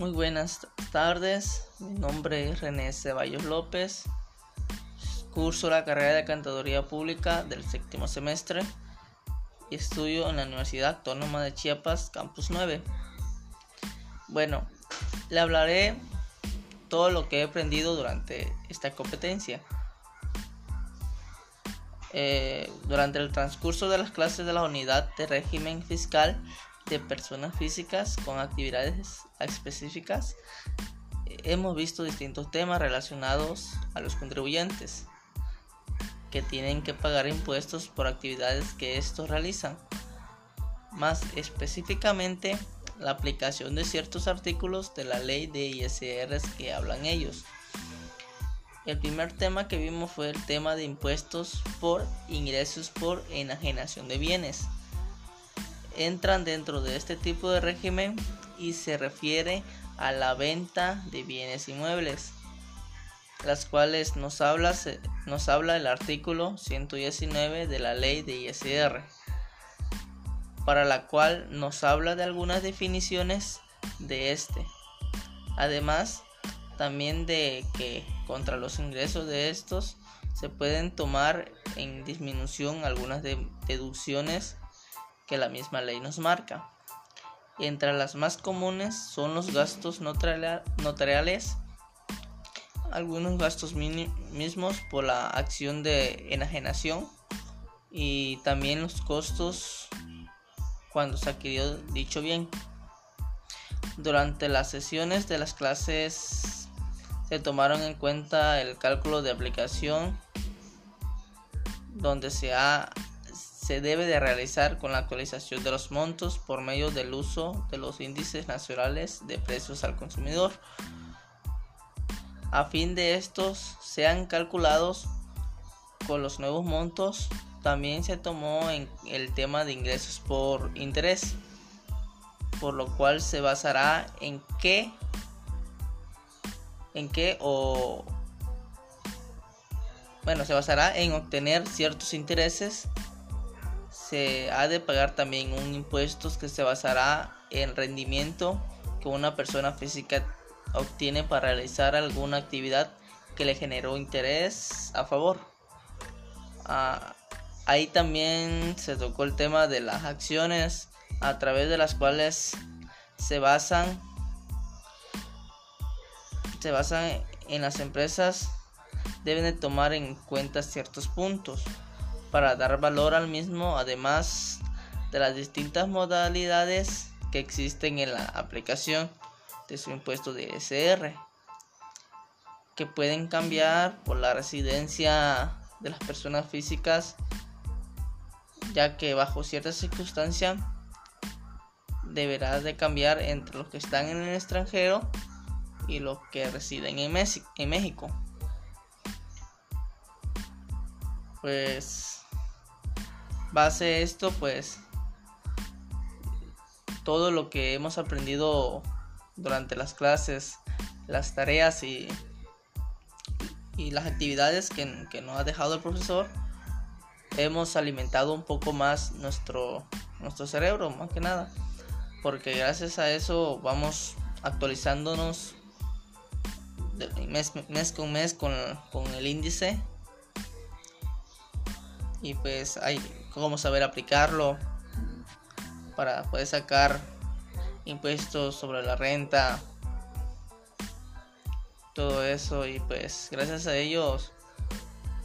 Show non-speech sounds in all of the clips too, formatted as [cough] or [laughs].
Muy buenas tardes, mi nombre es René Ceballos López, curso la carrera de Cantaduría Pública del séptimo semestre y estudio en la Universidad Autónoma de Chiapas, Campus 9. Bueno, le hablaré todo lo que he aprendido durante esta competencia. Eh, durante el transcurso de las clases de la unidad de régimen fiscal de personas físicas con actividades específicas, hemos visto distintos temas relacionados a los contribuyentes que tienen que pagar impuestos por actividades que estos realizan. Más específicamente, la aplicación de ciertos artículos de la ley de ISRs que hablan ellos. El primer tema que vimos fue el tema de impuestos por ingresos por enajenación de bienes entran dentro de este tipo de régimen y se refiere a la venta de bienes inmuebles, las cuales nos habla, nos habla el artículo 119 de la ley de ISR, para la cual nos habla de algunas definiciones de este. Además, también de que contra los ingresos de estos se pueden tomar en disminución algunas deducciones que la misma ley nos marca. Entre las más comunes son los gastos notariales, algunos gastos mismos por la acción de enajenación y también los costos cuando se adquirió dicho bien. Durante las sesiones de las clases se tomaron en cuenta el cálculo de aplicación donde se ha se debe de realizar con la actualización de los montos por medio del uso de los índices nacionales de precios al consumidor. A fin de estos sean calculados con los nuevos montos, también se tomó en el tema de ingresos por interés, por lo cual se basará en qué en qué o bueno, se basará en obtener ciertos intereses se ha de pagar también un impuesto que se basará en rendimiento que una persona física obtiene para realizar alguna actividad que le generó interés a favor. Ah, ahí también se tocó el tema de las acciones a través de las cuales se basan se basan en las empresas deben de tomar en cuenta ciertos puntos para dar valor al mismo, además de las distintas modalidades que existen en la aplicación de su impuesto de SR, que pueden cambiar por la residencia de las personas físicas, ya que bajo ciertas circunstancias deberá de cambiar entre los que están en el extranjero y los que residen en, México. Pues base esto, pues todo lo que hemos aprendido durante las clases, las tareas y, y las actividades que, que nos ha dejado el profesor, hemos alimentado un poco más nuestro, nuestro cerebro, más que nada. Porque gracias a eso vamos actualizándonos mes, mes con mes con, con el índice. Y pues hay, cómo saber aplicarlo para poder sacar impuestos sobre la renta todo eso. Y pues gracias a ellos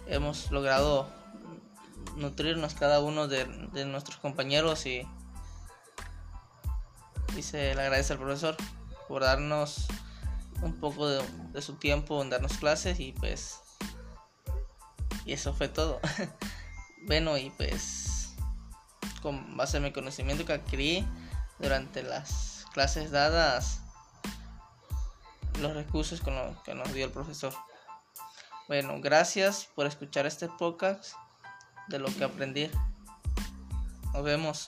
hemos logrado nutrirnos cada uno de, nuestros compañeros y, se le agradece al profesor por darnos un poco de, de su tiempo en darnos clases y pues y eso fue todo [laughs] Bueno, y pues con base en mi conocimiento que adquirí durante las clases dadas, los recursos que nos dio el profesor. Bueno, gracias por escuchar este podcast de lo que aprendí. Nos vemos.